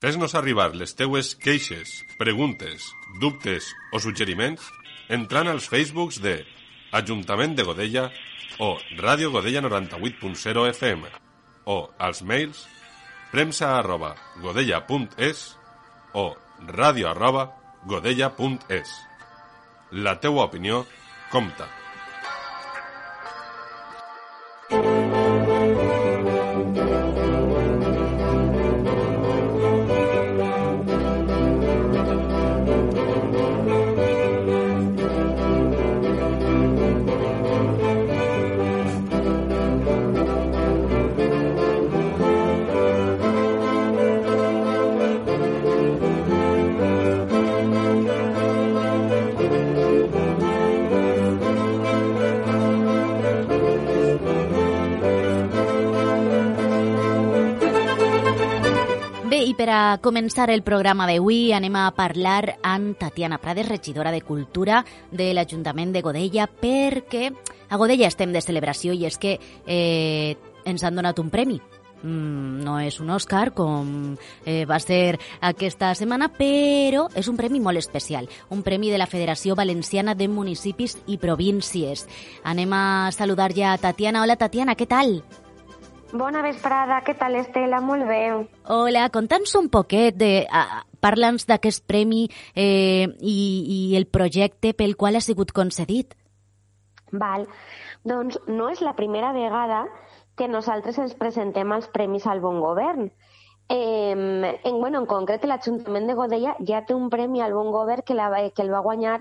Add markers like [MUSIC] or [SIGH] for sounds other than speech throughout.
Fes-nos arribar les teues queixes, preguntes, dubtes o suggeriments entrant als Facebooks de Ajuntament de Godella o Ràdio Godella 98.0 FM o als mails premsa arroba godella.es o ràdio arroba godella.es. La teua opinió compta. A començar el programa d'avui anem a parlar amb Tatiana Prades, regidora de Cultura de l'Ajuntament de Godella, perquè a Godella estem de celebració i és que eh, ens han donat un premi. Mm, no és un Òscar, com eh, va ser aquesta setmana, però és un premi molt especial, un premi de la Federació Valenciana de Municipis i Províncies. Anem a saludar ja a Tatiana. Hola, Tatiana, què tal? Bona vesprada, què tal, Estela? Molt bé. Hola, conta'ns un poquet, de, uh, parla'ns d'aquest premi eh, i, i el projecte pel qual ha sigut concedit. Val. Doncs no és la primera vegada que nosaltres ens presentem als Premis al Bon Govern. Eh, en, bueno, en concret, l'Ajuntament de Godella ja té un premi al Bon Govern que, la, que el va guanyar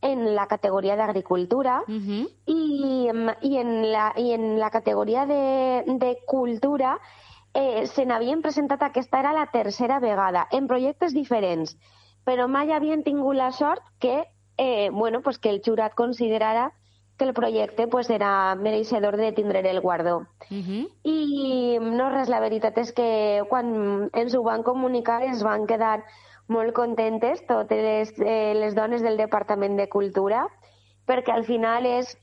en la categoria d'agricultura Uh -huh. i, em, i, en la, i en la categoria de, de cultura eh, se n'havien presentat aquesta era la tercera vegada en projectes diferents però mai havien tingut la sort que, eh, bueno, pues que el jurat considerara que el projecte pues, era mereixedor de tindre el guardó. Uh -huh. I no res, la veritat és que quan ens ho van comunicar es van quedar molt contentes totes les, eh, les dones del Departament de Cultura perquè al final és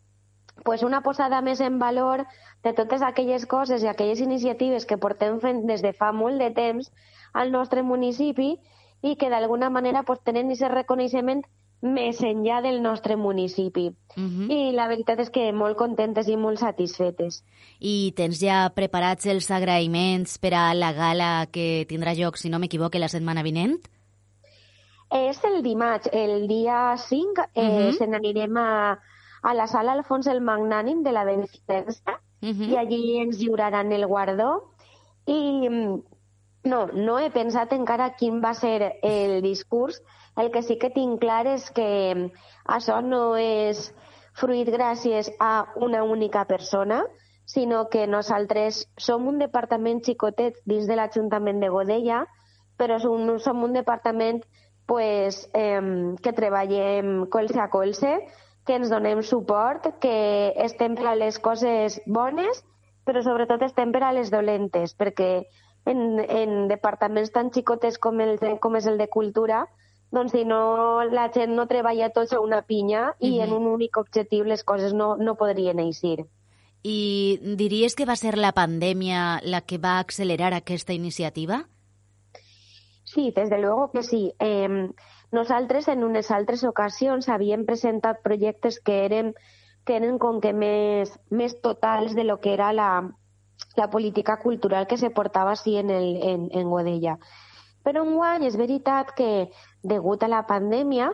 pues, una posada més en valor de totes aquelles coses i aquelles iniciatives que portem fent des de fa molt de temps al nostre municipi i que d'alguna manera pues, tenen aquest reconeixement més enllà del nostre municipi. Uh -huh. I la veritat és que molt contentes i molt satisfetes. I tens ja preparats els agraïments per a la gala que tindrà lloc, si no m'equivoque, la setmana vinent? És el dimarts, el dia 5, eh, Mhm. se n'anirem a, a la sala Alfons el Magnànim de la Beneficència Uh -huh. i allí ens lliuraran el guardó. I mm, no, no he pensat encara quin va ser el discurs. El que sí que tinc clar és que mm, això no és fruit gràcies a una única persona, sinó que nosaltres som un departament xicotet dins de l'Ajuntament de Godella, però som, som un departament pues, eh, que treballem colze a colze, que ens donem suport, que estem per a les coses bones, però sobretot estem per a les dolentes, perquè en, en departaments tan xicotes com, el, com és el de cultura, doncs si no la gent no treballa tots a una pinya i Mhm. en un únic objectiu les coses no, no podrien eixir. I diries que va ser la pandèmia la que va accelerar aquesta iniciativa? Sí, desde luego que sí. Eh, nosaltres en unes altres ocasions havíem presentat projectes que eren, que eren com que més, més totals de lo que era la, la política cultural que se portava així en, el, en, en Godella. Però enguany és veritat que, degut a la pandèmia,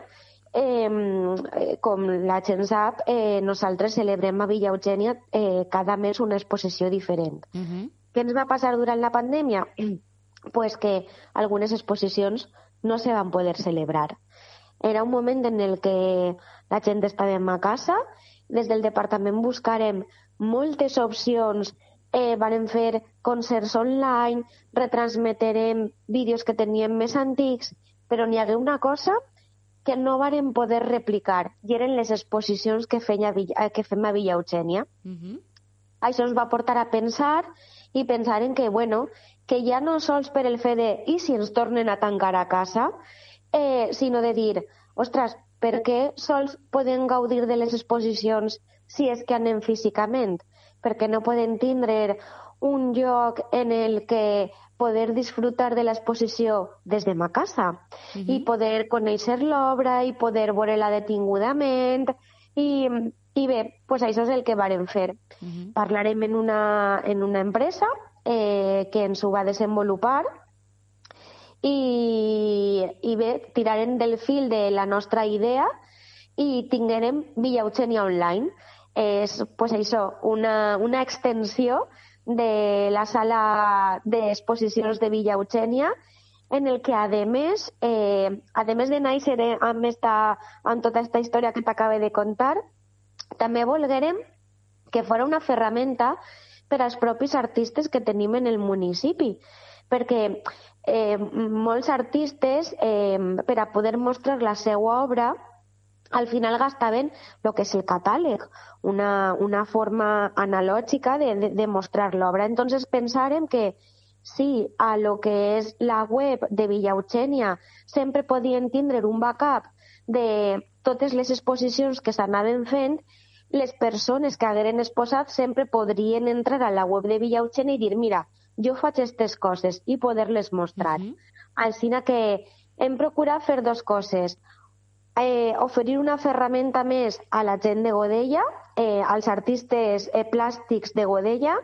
eh, eh, com la gent sap, eh, nosaltres celebrem a Villa Eugènia eh, cada mes una exposició diferent. Uh -huh. Què ens va passar durant la pandèmia? [CLEARS THROAT] Pues que algunes exposicions no se van poder celebrar. Era un moment en el que la gent estàvem a casa, des del departament buscarem moltes opcions, eh, van fer concerts online, retransmeterem vídeos que teníem més antics, però n'hi hagué una cosa que no varen poder replicar, i eren les exposicions que, feia, Villa- eh, que fem a Villa Eugènia. Uh -huh. Això ens va portar a pensar i pensar en que, bueno, que ja no sols per el fet de i si ens tornen a tancar a casa, eh, sinó de dir, ostres, per què sols poden gaudir de les exposicions si és que anem físicament? Perquè no poden tindre un lloc en el que poder disfrutar de l'exposició des de ma casa uh -huh. i poder conèixer l'obra i poder veure-la detingudament i, i bé, pues això és el que varen fer. Uh -huh. Parlarem en una, en una empresa eh, que ens ho va desenvolupar i, i bé, tirarem del fil de la nostra idea i tinguérem Villa Eugènia Online. És, pues això, una, una extensió de la sala d'exposicions de Villa Eugènia, en el que, a més, eh, a més de néixer amb, esta, amb tota aquesta història que t'acabe de contar, també volguérem que fos una ferramenta per als propis artistes que tenim en el municipi, perquè eh, molts artistes, eh, per a poder mostrar la seva obra, al final gastaven el que és el catàleg, una, una forma analògica de, de, de mostrar l'obra. Entonces pensàrem que si a lo que és la web de Villa Eugènia sempre podien tindre un backup de totes les exposicions que s'anaven fent, les persones que hagueren exposat sempre podrien entrar a la web de Villa Eugènia i dir, mira, jo faig aquestes coses i poder-les mostrar. Uh -huh. Així que hem procurat fer dues coses eh, oferir una ferramenta més a la gent de Godella, eh, als artistes eh, plàstics de Godella,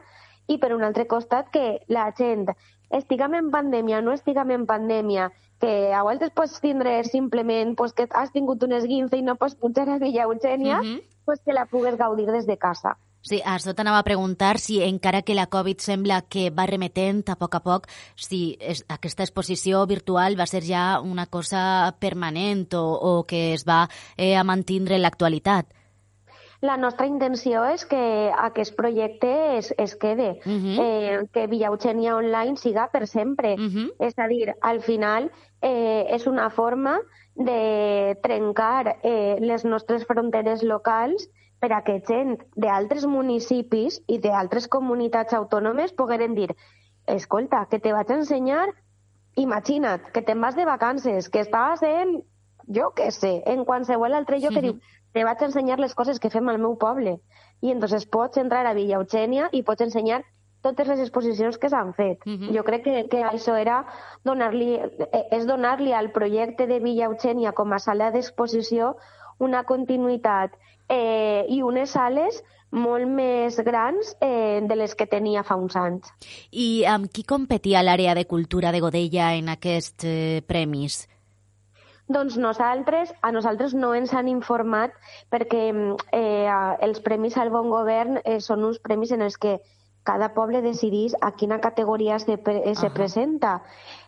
i per un altre costat que la gent, estiguem en pandèmia, no estiguem en pandèmia, que a vegades pots tindre simplement pues, que has tingut un esguince i no pots pujar a Villa Eugènia, uh -huh. pues que la pugues gaudir des de casa. Sí, això t'anava a preguntar si encara que la Covid sembla que va remetent a poc a poc, si es, aquesta exposició virtual va ser ja una cosa permanent o, o que es va eh, a mantindre en l'actualitat. La nostra intenció és que aquest projecte es, es quede, uh -huh. eh, que Villa Eugènia Online siga per sempre. Uh -huh. És a dir, al final eh, és una forma de trencar eh, les nostres fronteres locals per a que gent d'altres municipis i d'altres comunitats autònomes pogueren dir escolta, que te vaig ensenyar, imagina't, que te'n vas de vacances, que estàs en, jo què sé, en qualsevol altre lloc que diu, te vaig ensenyar les coses que fem al meu poble. I entonces pots entrar a Villa Eugènia i pots ensenyar totes les exposicions que s'han fet. Uh -huh. Jo crec que, que això era donar-li, eh, és donar-li al projecte de Villa Eugènia com a sala d'exposició una continuïtat eh, i unes sales molt més grans eh, de les que tenia fa uns anys. I amb qui competia l'àrea de cultura de Godella en aquests eh, premis? Doncs nosaltres, a nosaltres no ens han informat perquè eh, els Premis al Bon Govern eh, són uns premis en els que cada poble decidís a quina categoria se, pre uh -huh. se presenta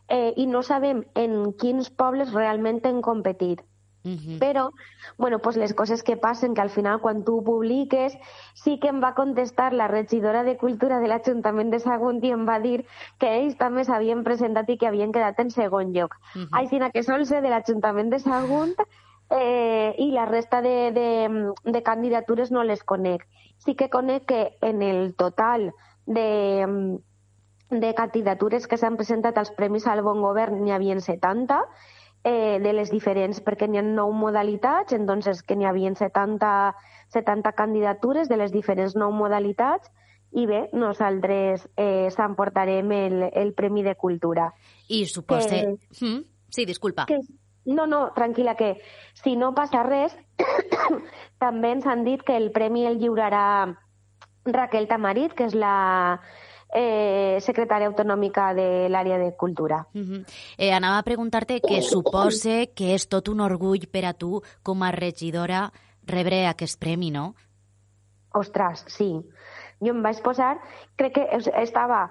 eh, i no sabem en quins pobles realment han competit. Uh -huh. Però, bueno, pues les coses que passen, que al final quan tu publiques, sí que em va contestar la regidora de Cultura de l'Ajuntament de Sagunt i em va dir que ells també s'havien presentat i que havien quedat en segon lloc. Uh -huh. Així que sol ser de l'Ajuntament de Sagunt eh, i la resta de, de, de candidatures no les conec. Sí que conec que en el total de, de candidatures que s'han presentat als Premis al Bon Govern n'hi havia 70 eh, de les diferents, perquè n'hi ha nou modalitats, entonces que n'hi havia 70, 70 candidatures de les diferents nou modalitats, i bé, nosaltres eh, s'emportarem el, el Premi de Cultura. I suposa... Que, mm? Sí, disculpa. Que, no, no, tranquil·la, que si no passa res, [COUGHS] també ens han dit que el premi el lliurarà Raquel Tamarit, que és la, eh, secretària autonòmica de l'àrea de cultura. Uh -huh. eh, anava a preguntar-te que supose que és tot un orgull per a tu com a regidora rebre aquest premi, no? Ostres, sí. Jo em vaig posar, crec que estava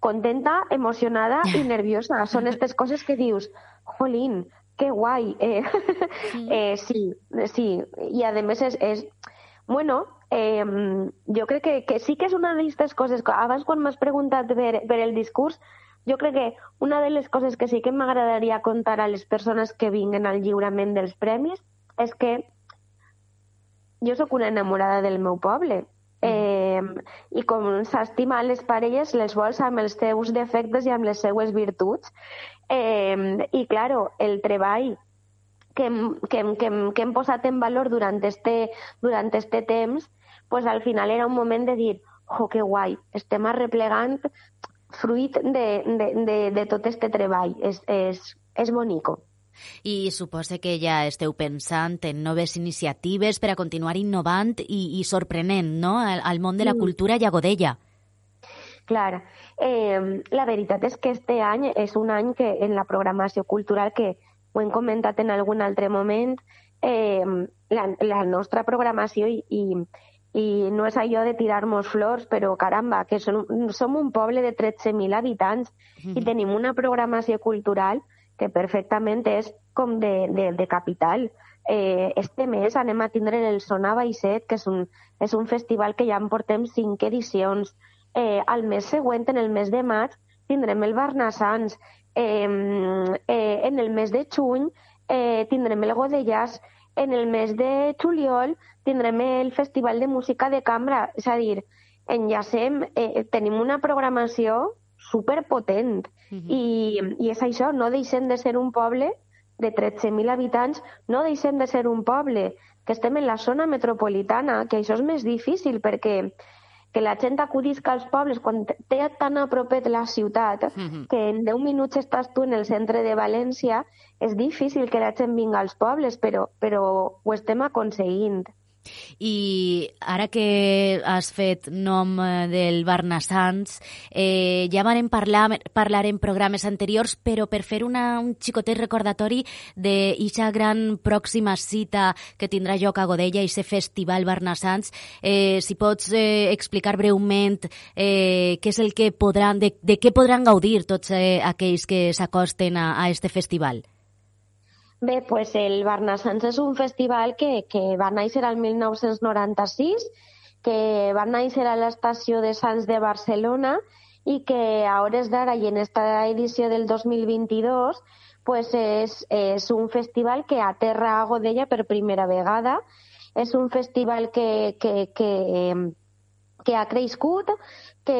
contenta, emocionada i [LAUGHS] nerviosa. Són aquestes coses que dius, jolín, que guai. Eh, sí. [LAUGHS] eh, sí, sí. I a més és, és bueno, eh, jo crec que, que sí que és una d'aquestes coses, abans quan m'has preguntat per, per el discurs, jo crec que una de les coses que sí que m'agradaria contar a les persones que vinguen al lliurament dels premis és que jo sóc una enamorada del meu poble. Eh, I com s'estima les parelles, les vols amb els seus defectes i amb les seues virtuts. Eh, I, claro, el treball que hem, que, hem, que, hem, que hem posat en valor durant este, durant este temps, pues al final era un moment de dir oh, que guai, estem arreplegant fruit de, de, de, de tot este treball. És, és, és bonico. I suposa que ja esteu pensant en noves iniciatives per a continuar innovant i, i sorprenent no? al, al món de la cultura i a Godella. Clar, eh, la veritat és que este any és un any que en la programació cultural, que ho hem comentat en algun altre moment, eh, la, la nostra programació i, i, i no és allò de tirar-nos flors, però caramba, que som, som un poble de 13.000 habitants mm -hmm. i tenim una programació cultural que perfectament és com de, de, de capital. Eh, este mes anem a tindre el Sona Baixet, que és un, és un festival que ja en portem cinc edicions, eh, al mes següent, en el mes de maig, tindrem el Barnassans. Eh, eh, en el mes de juny eh, tindrem el Godellàs. En el mes de juliol tindrem el Festival de Música de Cambra. És a dir, enllacem, eh, tenim una programació superpotent. Uh -huh. I, I és això, no deixem de ser un poble de 13.000 habitants, no deixem de ser un poble que estem en la zona metropolitana, que això és més difícil perquè que la gent acudisca als pobles quan té tan a propet la ciutat -huh. que en 10 minuts estàs tu en el centre de València, és difícil que la gent vinga als pobles, però, però ho estem aconseguint. I ara que has fet nom eh, del Barnassans, eh, ja vam parlar, parlar en programes anteriors, però per fer una, un xicotet recordatori d'aquesta gran pròxima cita que tindrà lloc a Godella, i festival Barnassans, eh, si pots eh, explicar breument eh, què és el que podran, de, de què podran gaudir tots eh, aquells que s'acosten a, a este festival. Bé, pues el Barnassans és un festival que, que va néixer al 1996, que va néixer a l'estació de Sants de Barcelona i que a hores d'ara i en esta edició del 2022 pues és, és un festival que aterra a Godella per primera vegada. És un festival que, que, que, que ha crescut, que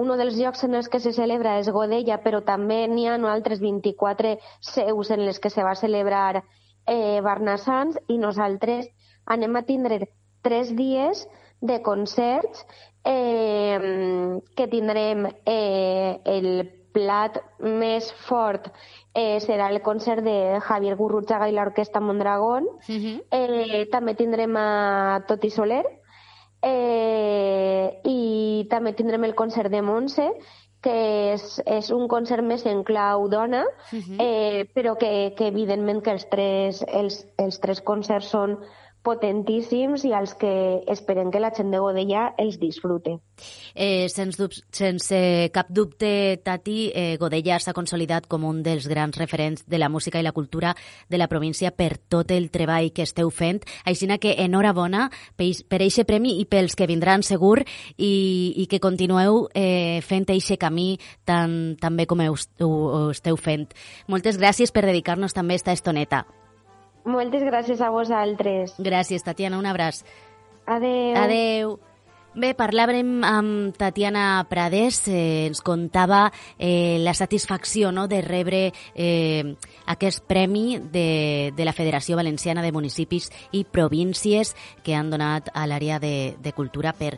un dels llocs en els que se celebra és Godella, però també n'hi ha altres 24 seus en les que se va celebrar eh, Barnassans i nosaltres anem a tindre tres dies de concerts eh, que tindrem eh, el plat més fort eh, serà el concert de Javier Gurrutxaga i l'Orquestra Mondragón. Uh -huh. eh, també tindrem a Toti Soler, Eh, I també tindrem el concert de Montse, que és, és un concert més en clau dona, uh -huh. eh, però que, que evidentment que els tres, els, els tres concerts són potentíssims i als que esperem que la gent de Godella els disfrute. Eh, sens, dub sense cap dubte, Tati, eh, Godella s'ha consolidat com un dels grans referents de la música i la cultura de la província per tot el treball que esteu fent. Així que enhorabona per aquest premi i pels que vindran segur i, i que continueu eh, fent aquest camí tan, tan bé com ho esteu fent. Moltes gràcies per dedicar-nos també esta estoneta. Moltes gràcies a vosaltres. Gràcies, Tatiana. Un abraç. Adeu. Adeu. Bé, parlàvem amb Tatiana Prades, eh, ens contava eh, la satisfacció no, de rebre eh, aquest premi de, de la Federació Valenciana de Municipis i Províncies que han donat a l'àrea de, de cultura per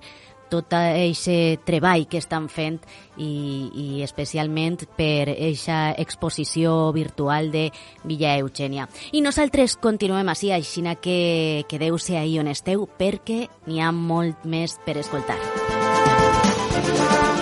tot aquest treball que estan fent i, i especialment per aquesta exposició virtual de Villa Eugènia. I nosaltres continuem així, així que quedeu-se ahí on esteu perquè n'hi ha molt més per escoltar. Música